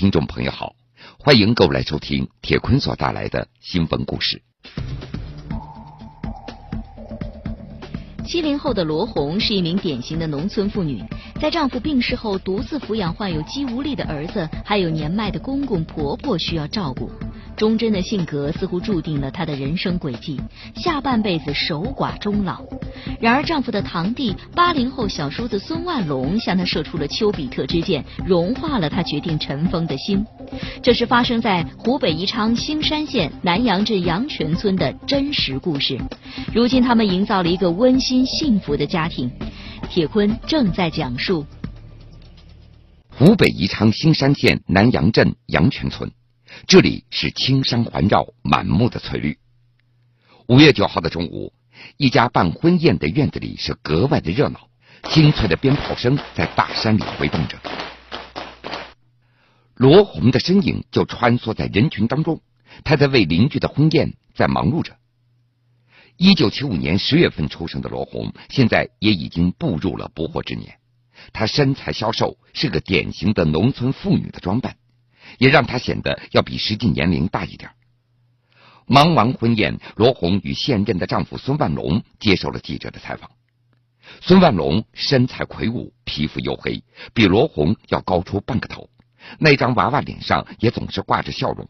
听众朋友好，欢迎各位来收听铁坤所带来的新闻故事。七零后的罗红是一名典型的农村妇女，在丈夫病逝后，独自抚养患有肌无力的儿子，还有年迈的公公婆婆需要照顾。忠贞的性格似乎注定了她的人生轨迹，下半辈子守寡终老。然而，丈夫的堂弟八零后小叔子孙万龙向她射出了丘比特之箭，融化了她决定尘封的心。这是发生在湖北宜昌兴山县南阳镇阳泉村的真实故事。如今，他们营造了一个温馨幸福的家庭。铁坤正在讲述湖北宜昌兴山县南阳镇阳泉村。这里是青山环绕，满目的翠绿。五月九号的中午，一家办婚宴的院子里是格外的热闹，清脆的鞭炮声在大山里回荡着。罗红的身影就穿梭在人群当中，她在为邻居的婚宴在忙碌着。一九七五年十月份出生的罗红，现在也已经步入了不惑之年。她身材消瘦，是个典型的农村妇女的装扮。也让她显得要比实际年龄大一点。忙完婚宴，罗红与现任的丈夫孙万龙接受了记者的采访。孙万龙身材魁梧，皮肤黝黑，比罗红要高出半个头，那张娃娃脸上也总是挂着笑容。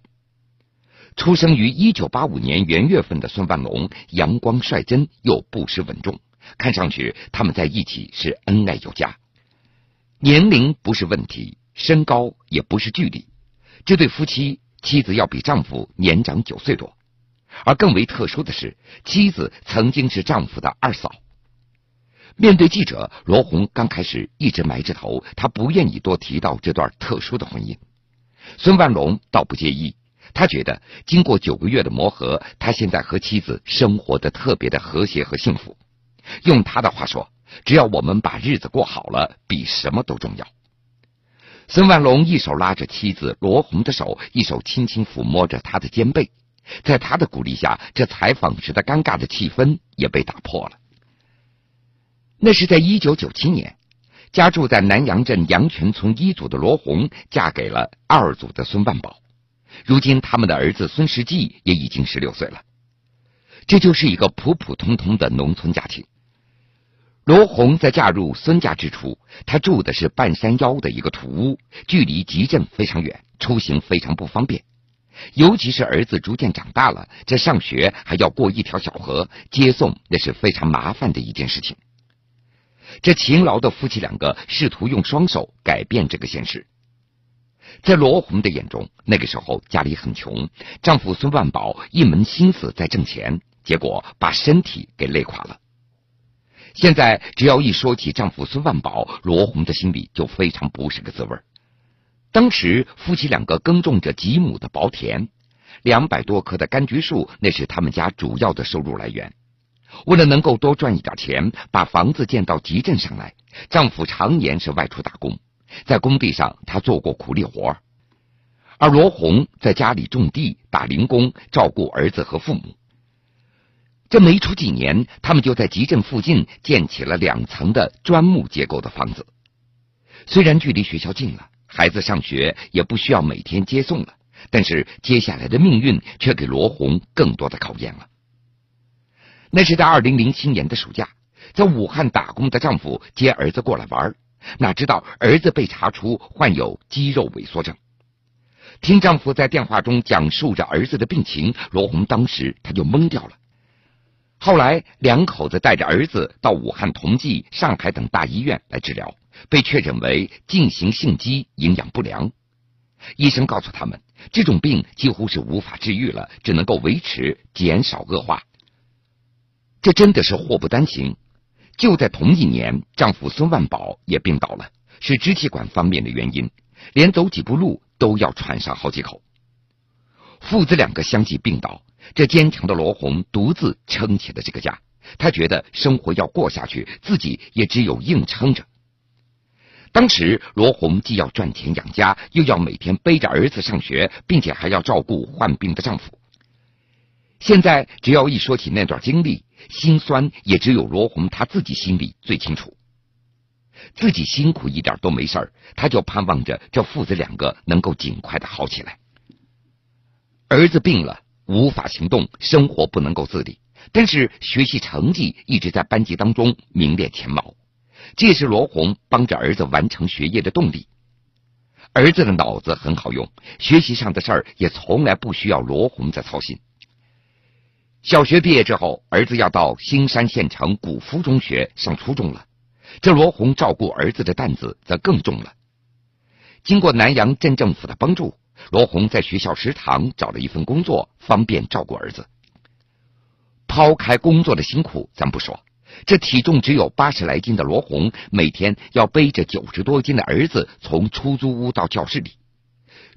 出生于一九八五年元月份的孙万龙，阳光率真又不失稳重，看上去他们在一起是恩爱有加。年龄不是问题，身高也不是距离。这对夫妻，妻子要比丈夫年长九岁多，而更为特殊的是，妻子曾经是丈夫的二嫂。面对记者，罗红刚开始一直埋着头，她不愿意多提到这段特殊的婚姻。孙万龙倒不介意，他觉得经过九个月的磨合，他现在和妻子生活的特别的和谐和幸福。用他的话说，只要我们把日子过好了，比什么都重要。孙万龙一手拉着妻子罗红的手，一手轻轻抚摸着她的肩背。在他的鼓励下，这采访时的尴尬的气氛也被打破了。那是在一九九七年，家住在南阳镇阳泉村一组的罗红嫁给了二组的孙万宝。如今，他们的儿子孙世纪也已经十六岁了。这就是一个普普通通的农村家庭。罗红在嫁入孙家之初，她住的是半山腰的一个土屋，距离集镇非常远，出行非常不方便。尤其是儿子逐渐长大了，这上学还要过一条小河，接送那是非常麻烦的一件事情。这勤劳的夫妻两个试图用双手改变这个现实。在罗红的眼中，那个时候家里很穷，丈夫孙万宝一门心思在挣钱，结果把身体给累垮了。现在只要一说起丈夫孙万宝，罗红的心里就非常不是个滋味。当时夫妻两个耕种着几亩的薄田，两百多棵的柑橘树，那是他们家主要的收入来源。为了能够多赚一点钱，把房子建到集镇上来，丈夫常年是外出打工，在工地上他做过苦力活，而罗红在家里种地、打零工，照顾儿子和父母。这没出几年，他们就在集镇附近建起了两层的砖木结构的房子。虽然距离学校近了，孩子上学也不需要每天接送了，但是接下来的命运却给罗红更多的考验了。那是在二零零七年的暑假，在武汉打工的丈夫接儿子过来玩，哪知道儿子被查出患有肌肉萎缩症。听丈夫在电话中讲述着儿子的病情，罗红当时他就懵掉了。后来，两口子带着儿子到武汉同济、上海等大医院来治疗，被确诊为进行性肌营养不良。医生告诉他们，这种病几乎是无法治愈了，只能够维持，减少恶化。这真的是祸不单行。就在同一年，丈夫孙万宝也病倒了，是支气管方面的原因，连走几步路都要喘上好几口。父子两个相继病倒。这坚强的罗红独自撑起了这个家，她觉得生活要过下去，自己也只有硬撑着。当时罗红既要赚钱养家，又要每天背着儿子上学，并且还要照顾患病的丈夫。现在只要一说起那段经历，心酸也只有罗红她自己心里最清楚。自己辛苦一点都没事儿，她就盼望着这父子两个能够尽快的好起来。儿子病了，无法行动，生活不能够自理，但是学习成绩一直在班级当中名列前茅，这是罗红帮着儿子完成学业的动力。儿子的脑子很好用，学习上的事儿也从来不需要罗红在操心。小学毕业之后，儿子要到兴山县城古夫中学上初中了，这罗红照顾儿子的担子则更重了。经过南阳镇政府的帮助，罗红在学校食堂找了一份工作，方便照顾儿子。抛开工作的辛苦，咱不说。这体重只有八十来斤的罗红，每天要背着九十多斤的儿子从出租屋到教室里。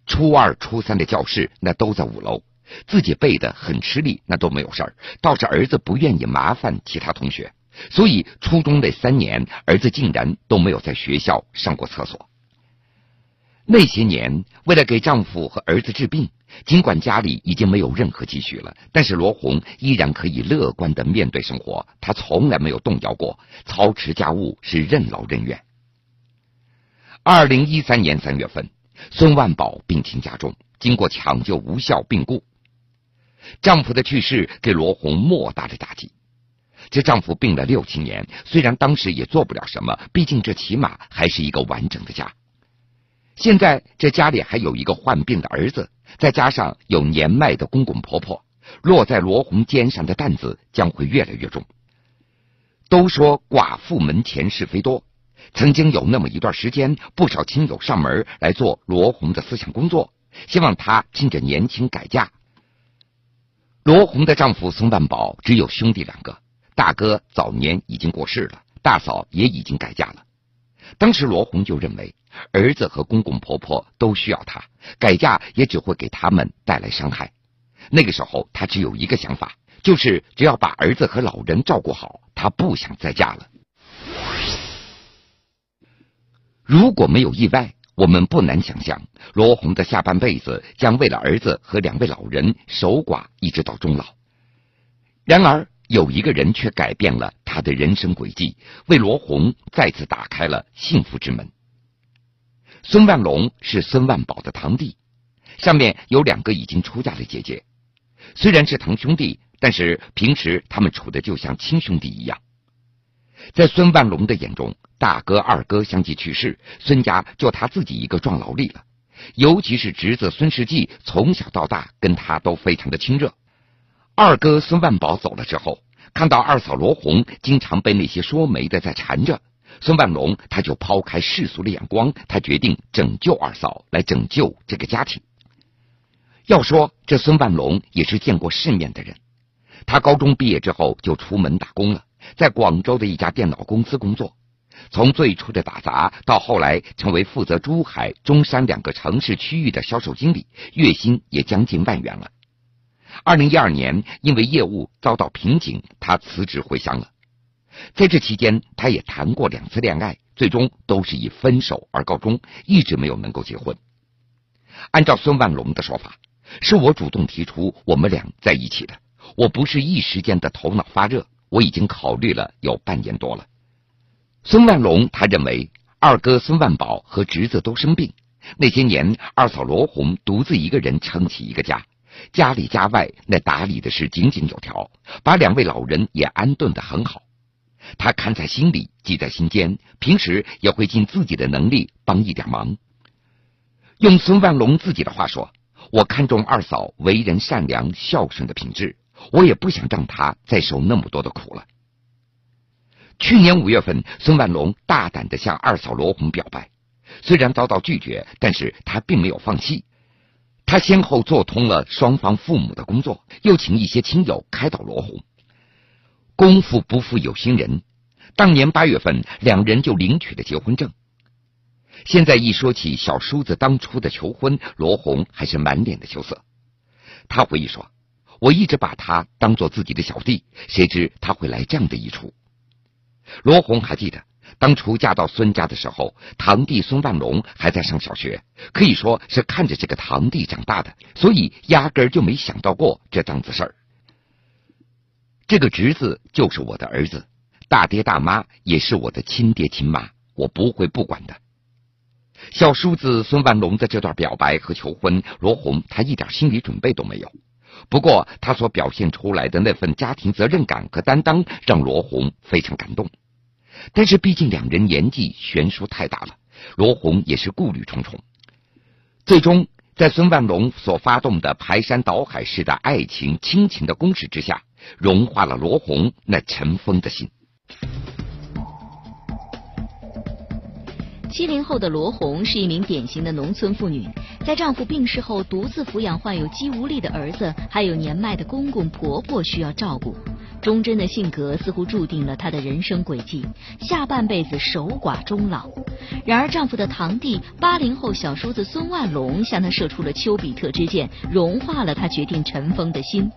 初二、初三的教室那都在五楼，自己背的很吃力，那都没有事儿。倒是儿子不愿意麻烦其他同学，所以初中那三年，儿子竟然都没有在学校上过厕所。那些年，为了给丈夫和儿子治病。尽管家里已经没有任何积蓄了，但是罗红依然可以乐观的面对生活。她从来没有动摇过，操持家务是任劳任怨。二零一三年三月份，孙万宝病情加重，经过抢救无效病故。丈夫的去世给罗红莫大的打击。这丈夫病了六七年，虽然当时也做不了什么，毕竟这起码还是一个完整的家。现在这家里还有一个患病的儿子。再加上有年迈的公公婆婆，落在罗红肩上的担子将会越来越重。都说寡妇门前是非多，曾经有那么一段时间，不少亲友上门来做罗红的思想工作，希望她趁着年轻改嫁。罗红的丈夫孙万宝只有兄弟两个，大哥早年已经过世了，大嫂也已经改嫁了。当时罗红就认为。儿子和公公婆婆都需要她，改嫁也只会给他们带来伤害。那个时候，她只有一个想法，就是只要把儿子和老人照顾好，她不想再嫁了。如果没有意外，我们不难想象，罗红的下半辈子将为了儿子和两位老人守寡，一直到终老。然而，有一个人却改变了他的人生轨迹，为罗红再次打开了幸福之门。孙万龙是孙万宝的堂弟，上面有两个已经出嫁的姐姐。虽然是堂兄弟，但是平时他们处的就像亲兄弟一样。在孙万龙的眼中，大哥、二哥相继去世，孙家就他自己一个壮劳力了。尤其是侄子孙世纪，从小到大跟他都非常的亲热。二哥孙万宝走了之后，看到二嫂罗红经常被那些说媒的在缠着。孙万龙他就抛开世俗的眼光，他决定拯救二嫂，来拯救这个家庭。要说这孙万龙也是见过世面的人，他高中毕业之后就出门打工了，在广州的一家电脑公司工作。从最初的打杂，到后来成为负责珠海、中山两个城市区域的销售经理，月薪也将近万元了。二零一二年，因为业务遭到瓶颈，他辞职回乡了。在这期间，他也谈过两次恋爱，最终都是以分手而告终，一直没有能够结婚。按照孙万龙的说法，是我主动提出我们俩在一起的，我不是一时间的头脑发热，我已经考虑了有半年多了。孙万龙他认为，二哥孙万宝和侄子都生病，那些年二嫂罗红独自一个人撑起一个家，家里家外那打理的是井井有条，把两位老人也安顿的很好。他看在心里，记在心间，平时也会尽自己的能力帮一点忙。用孙万龙自己的话说：“我看中二嫂为人善良、孝顺的品质，我也不想让他再受那么多的苦了。”去年五月份，孙万龙大胆的向二嫂罗红表白，虽然遭到拒绝，但是他并没有放弃。他先后做通了双方父母的工作，又请一些亲友开导罗红。功夫不负有心人，当年八月份，两人就领取了结婚证。现在一说起小叔子当初的求婚，罗红还是满脸的羞涩。他回忆说：“我一直把他当做自己的小弟，谁知他会来这样的一出。”罗红还记得，当初嫁到孙家的时候，堂弟孙万龙还在上小学，可以说是看着这个堂弟长大的，所以压根就没想到过这档子事儿。这个侄子就是我的儿子，大爹大妈也是我的亲爹亲妈，我不会不管的。小叔子孙万龙的这段表白和求婚，罗红他一点心理准备都没有。不过他所表现出来的那份家庭责任感和担当，让罗红非常感动。但是毕竟两人年纪悬殊太大了，罗红也是顾虑重重。最终，在孙万龙所发动的排山倒海式的爱情亲情的攻势之下，融化了罗红那尘封的心。七零后的罗红是一名典型的农村妇女，在丈夫病逝后，独自抚养患有肌无力的儿子，还有年迈的公公婆婆需要照顾。忠贞的性格似乎注定了她的人生轨迹，下半辈子守寡终老。然而，丈夫的堂弟八零后小叔子孙万龙向她射出了丘比特之箭，融化了她决定尘封的心。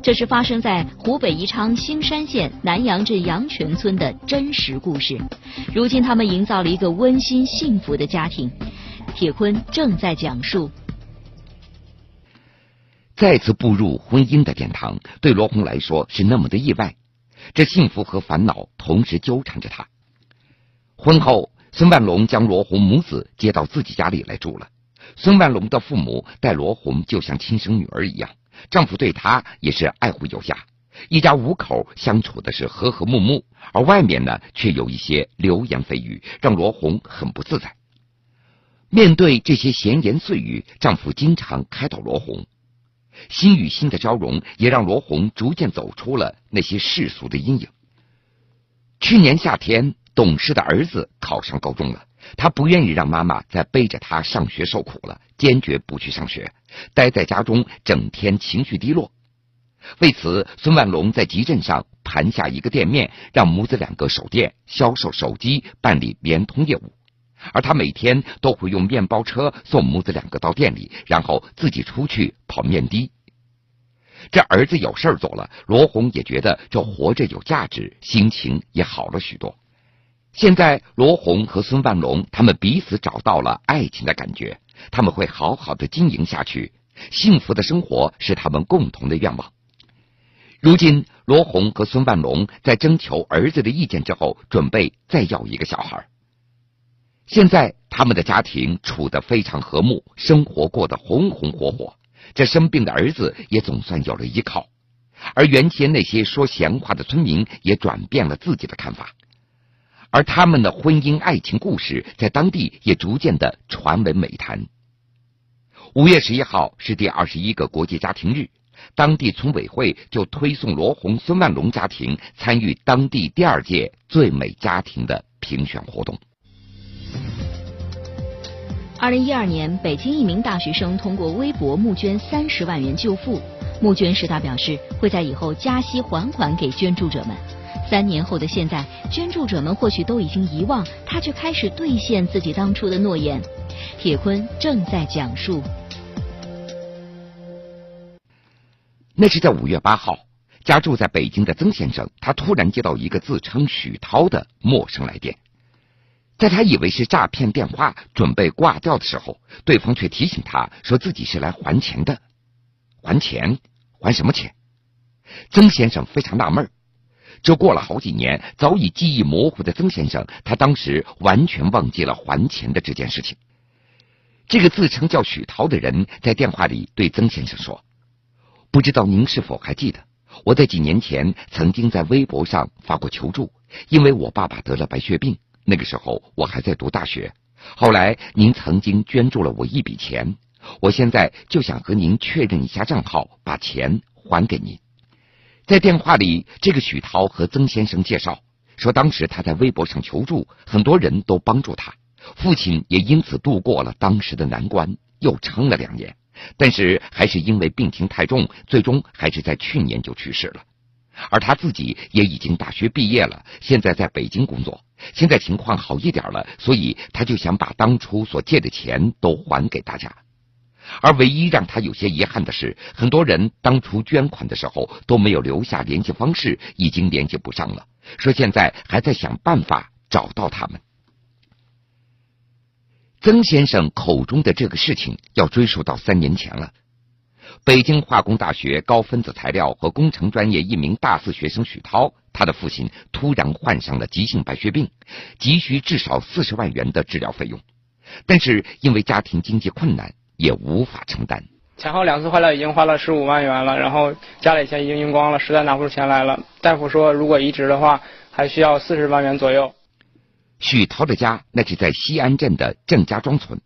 这是发生在湖北宜昌兴山县南阳镇阳泉村的真实故事。如今，他们营造了一个温馨幸福的家庭。铁坤正在讲述。再次步入婚姻的殿堂，对罗红来说是那么的意外。这幸福和烦恼同时纠缠着她。婚后，孙万龙将罗红母子接到自己家里来住了。孙万龙的父母待罗红就像亲生女儿一样，丈夫对她也是爱护有加，一家五口相处的是和和睦睦。而外面呢，却有一些流言蜚语，让罗红很不自在。面对这些闲言碎语，丈夫经常开导罗红。心与心的交融，也让罗红逐渐走出了那些世俗的阴影。去年夏天，懂事的儿子考上高中了，他不愿意让妈妈再背着他上学受苦了，坚决不去上学，待在家中，整天情绪低落。为此，孙万龙在集镇上盘下一个店面，让母子两个守店，销售手机，办理联通业务。而他每天都会用面包车送母子两个到店里，然后自己出去跑面的。这儿子有事儿做了，罗红也觉得这活着有价值，心情也好了许多。现在罗红和孙万龙他们彼此找到了爱情的感觉，他们会好好的经营下去，幸福的生活是他们共同的愿望。如今，罗红和孙万龙在征求儿子的意见之后，准备再要一个小孩。现在他们的家庭处得非常和睦，生活过得红红火火。这生病的儿子也总算有了依靠，而原先那些说闲话的村民也转变了自己的看法，而他们的婚姻爱情故事在当地也逐渐的传闻美谈。五月十一号是第二十一个国际家庭日，当地村委会就推送罗红、孙万龙家庭参与当地第二届最美家庭的评选活动。二零一二年，北京一名大学生通过微博募捐三十万元救父。募捐时，他表示会在以后加息还款给捐助者们。三年后的现在，捐助者们或许都已经遗忘，他却开始兑现自己当初的诺言。铁坤正在讲述。那是在五月八号，家住在北京的曾先生，他突然接到一个自称许涛的陌生来电。在他以为是诈骗电话，准备挂掉的时候，对方却提醒他说自己是来还钱的。还钱？还什么钱？曾先生非常纳闷。这过了好几年，早已记忆模糊的曾先生，他当时完全忘记了还钱的这件事情。这个自称叫许涛的人在电话里对曾先生说：“不知道您是否还记得，我在几年前曾经在微博上发过求助，因为我爸爸得了白血病。”那个时候我还在读大学，后来您曾经捐助了我一笔钱，我现在就想和您确认一下账号，把钱还给您。在电话里，这个许涛和曾先生介绍说，当时他在微博上求助，很多人都帮助他，父亲也因此度过了当时的难关，又撑了两年，但是还是因为病情太重，最终还是在去年就去世了。而他自己也已经大学毕业了，现在在北京工作。现在情况好一点了，所以他就想把当初所借的钱都还给大家。而唯一让他有些遗憾的是，很多人当初捐款的时候都没有留下联系方式，已经联系不上了。说现在还在想办法找到他们。曾先生口中的这个事情要追溯到三年前了。北京化工大学高分子材料和工程专业一名大四学生许涛，他的父亲突然患上了急性白血病，急需至少四十万元的治疗费用，但是因为家庭经济困难，也无法承担。前后两次化疗已经花了十五万元了，然后家里钱已经用光了，实在拿不出钱来了。大夫说，如果移植的话，还需要四十万元左右。许涛的家那是在西安镇的郑家庄村，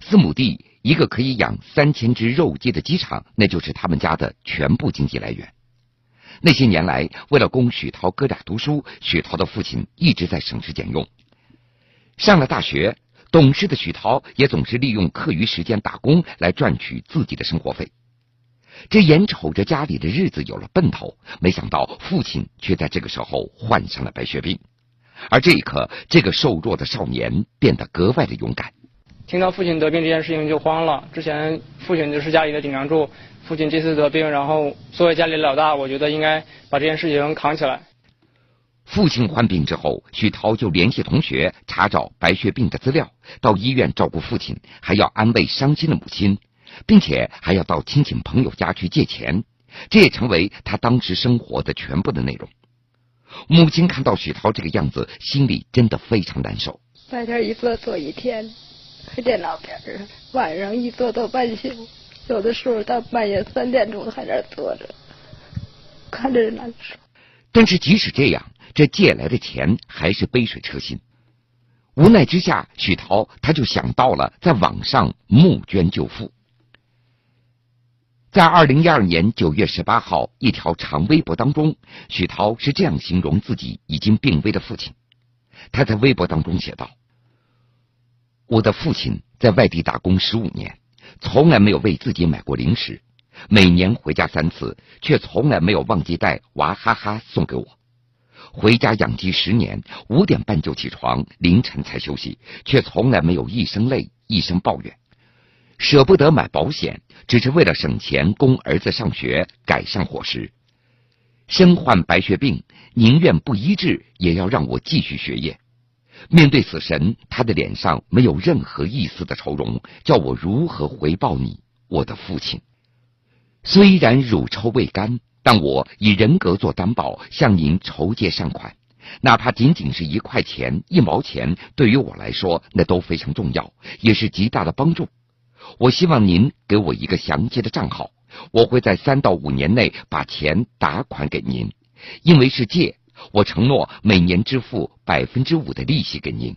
四亩地，一个可以养三千只肉鸡的鸡场，那就是他们家的全部经济来源。那些年来，为了供许涛哥俩读书，许涛的父亲一直在省吃俭用。上了大学。懂事的许涛也总是利用课余时间打工来赚取自己的生活费，这眼瞅着家里的日子有了奔头，没想到父亲却在这个时候患上了白血病。而这一刻，这个瘦弱的少年变得格外的勇敢。听到父亲得病这件事情就慌了。之前父亲就是家里的顶梁柱，父亲这次得病，然后作为家里的老大，我觉得应该把这件事情扛起来。父亲患病之后，许涛就联系同学查找白血病的资料，到医院照顾父亲，还要安慰伤心的母亲，并且还要到亲戚朋友家去借钱，这也成为他当时生活的全部的内容。母亲看到许涛这个样子，心里真的非常难受。白天一坐坐一天，在电脑边上，晚上一坐到半宿，有的时候到半夜三点钟还在那坐着，看着难受。但是即使这样。这借来的钱还是杯水车薪，无奈之下，许涛他就想到了在网上募捐救父。在二零一二年九月十八号一条长微博当中，许涛是这样形容自己已经病危的父亲。他在微博当中写道：“我的父亲在外地打工十五年，从来没有为自己买过零食，每年回家三次，却从来没有忘记带娃哈哈送给我。”回家养鸡十年，五点半就起床，凌晨才休息，却从来没有一声累，一声抱怨。舍不得买保险，只是为了省钱供儿子上学，改善伙食。身患白血病，宁愿不医治，也要让我继续学业。面对死神，他的脸上没有任何一丝的愁容，叫我如何回报你，我的父亲？虽然乳臭未干。但我以人格做担保，向您筹借善款，哪怕仅仅是一块钱、一毛钱，对于我来说，那都非常重要，也是极大的帮助。我希望您给我一个详细的账号，我会在三到五年内把钱打款给您，因为是借，我承诺每年支付百分之五的利息给您。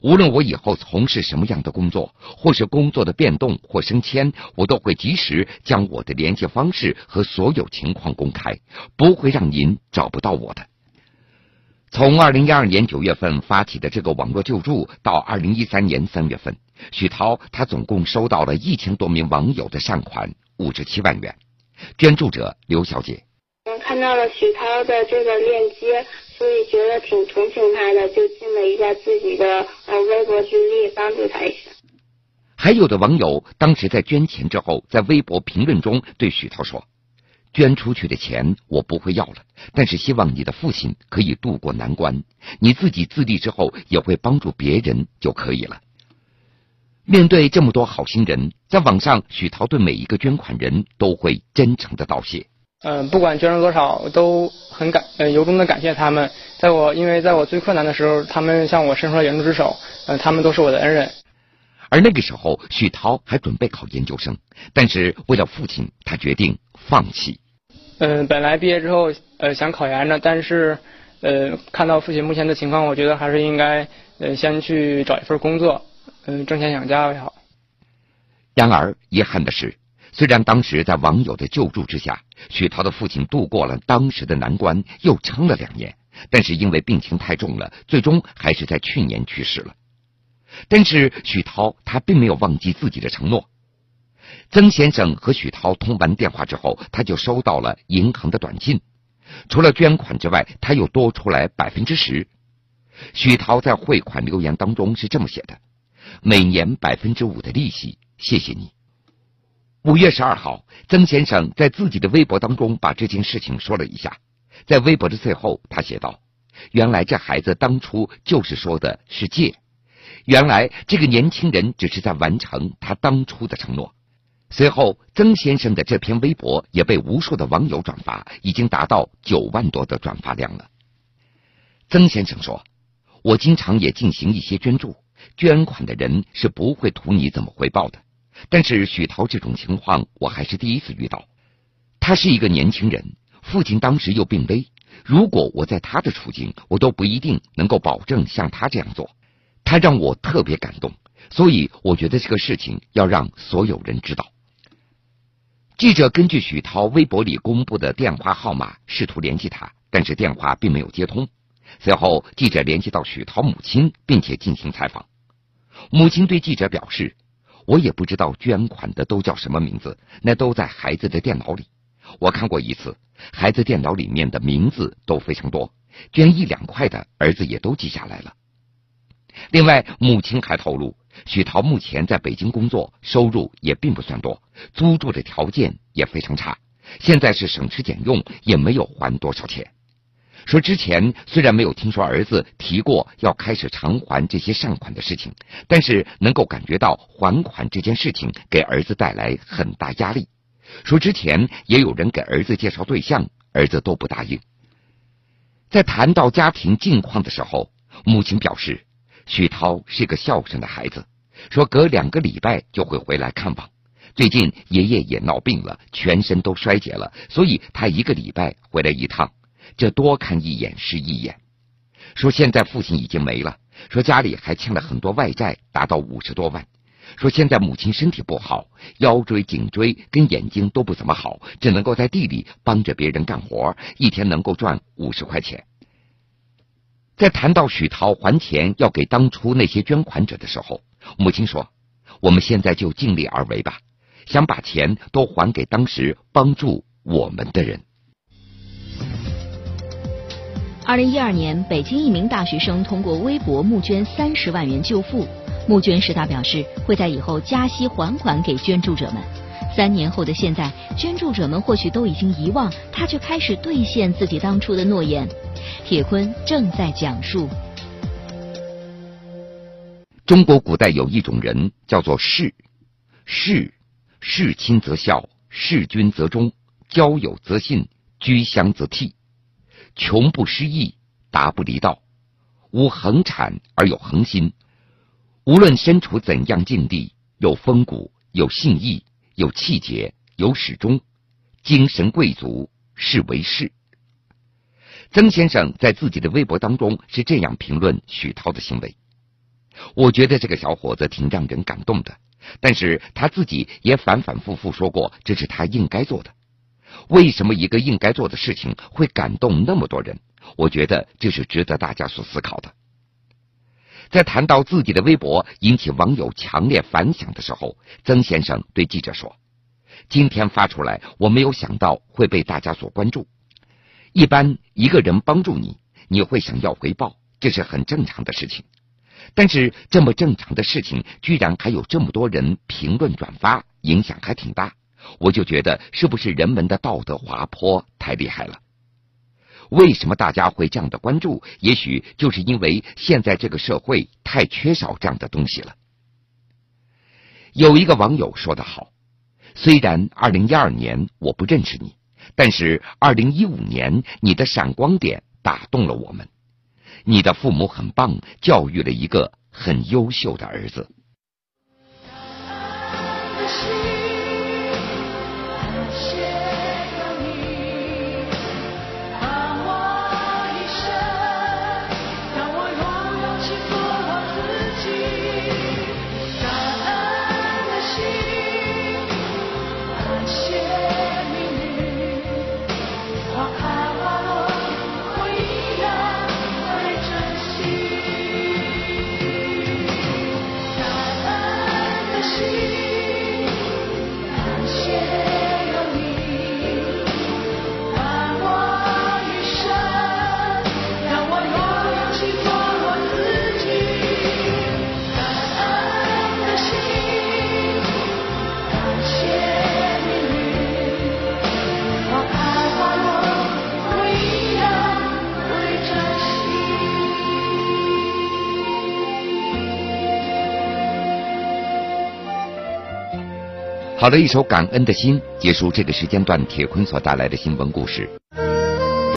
无论我以后从事什么样的工作，或是工作的变动或升迁，我都会及时将我的联系方式和所有情况公开，不会让您找不到我的。从二零一二年九月份发起的这个网络救助，到二零一三年三月份，许涛他总共收到了一千多名网友的善款五十七万元。捐助者刘小姐，看到了许涛的这个链接。所以觉得挺同情他的，就尽了一下自己的呃微薄之力，帮助他一下。还有的网友当时在捐钱之后，在微博评论中对许涛说：“捐出去的钱我不会要了，但是希望你的父亲可以渡过难关，你自己自立之后也会帮助别人就可以了。”面对这么多好心人，在网上，许涛对每一个捐款人都会真诚的道谢。嗯，不管捐了多少，都很感呃由衷的感谢他们。在我因为在我最困难的时候，他们向我伸出了援助之手，嗯，他们都是我的恩人。而那个时候，许涛还准备考研究生，但是为了父亲，他决定放弃。嗯，本来毕业之后呃想考研的，但是呃看到父亲目前的情况，我觉得还是应该呃先去找一份工作，嗯，挣钱养家为好。然而遗憾的是。虽然当时在网友的救助之下，许涛的父亲度过了当时的难关，又撑了两年，但是因为病情太重了，最终还是在去年去世了。但是许涛他并没有忘记自己的承诺。曾先生和许涛通完电话之后，他就收到了银行的短信，除了捐款之外，他又多出来百分之十。许涛在汇款留言当中是这么写的：“每年百分之五的利息，谢谢你。”五月十二号，曾先生在自己的微博当中把这件事情说了一下。在微博的最后，他写道：“原来这孩子当初就是说的是借，原来这个年轻人只是在完成他当初的承诺。随后，曾先生的这篇微博也被无数的网友转发，已经达到九万多的转发量了。曾先生说：“我经常也进行一些捐助，捐款的人是不会图你怎么回报的。但是许涛这种情况，我还是第一次遇到。他是一个年轻人，父亲当时又病危，如果我在他的处境，我都不一定能够保证像他这样做。他让我特别感动，所以我觉得这个事情要让所有人知道。”记者根据许涛微博里公布的电话号码试图联系他，但是电话并没有接通。随后，记者联系到许涛母亲，并且进行采访。母亲对记者表示：“我也不知道捐款的都叫什么名字，那都在孩子的电脑里。我看过一次，孩子电脑里面的名字都非常多，捐一两块的儿子也都记下来了。”另外，母亲还透露。许涛目前在北京工作，收入也并不算多，租住的条件也非常差。现在是省吃俭用，也没有还多少钱。说之前虽然没有听说儿子提过要开始偿还这些善款的事情，但是能够感觉到还款这件事情给儿子带来很大压力。说之前也有人给儿子介绍对象，儿子都不答应。在谈到家庭近况的时候，母亲表示。许涛是个孝顺的孩子，说隔两个礼拜就会回来看望。最近爷爷也闹病了，全身都衰竭了，所以他一个礼拜回来一趟，这多看一眼是一眼。说现在父亲已经没了，说家里还欠了很多外债，达到五十多万。说现在母亲身体不好，腰椎、颈椎跟眼睛都不怎么好，只能够在地里帮着别人干活，一天能够赚五十块钱。在谈到许涛还钱要给当初那些捐款者的时候，母亲说：“我们现在就尽力而为吧，想把钱都还给当时帮助我们的人。”二零一二年，北京一名大学生通过微博募捐三十万元救父。募捐时，他表示会在以后加息还款给捐助者们。三年后的现在，捐助者们或许都已经遗忘，他却开始兑现自己当初的诺言。铁坤正在讲述：中国古代有一种人叫做士，士，事亲则孝，事君则忠，交友则信，居乡则悌，穷不失义，达不离道，无恒产而有恒心。无论身处怎样境地，有风骨，有信义，有气节，有始终，精神贵族，是为士。曾先生在自己的微博当中是这样评论许涛的行为：“我觉得这个小伙子挺让人感动的，但是他自己也反反复复说过这是他应该做的。为什么一个应该做的事情会感动那么多人？我觉得这是值得大家所思考的。”在谈到自己的微博引起网友强烈反响的时候，曾先生对记者说：“今天发出来，我没有想到会被大家所关注。”一般一个人帮助你，你会想要回报，这是很正常的事情。但是这么正常的事情，居然还有这么多人评论转发，影响还挺大。我就觉得是不是人们的道德滑坡太厉害了？为什么大家会这样的关注？也许就是因为现在这个社会太缺少这样的东西了。有一个网友说得好：“虽然二零一二年我不认识你。”但是，二零一五年，你的闪光点打动了我们。你的父母很棒，教育了一个很优秀的儿子。walk. 好了，一首感恩的心，结束这个时间段铁坤所带来的新闻故事。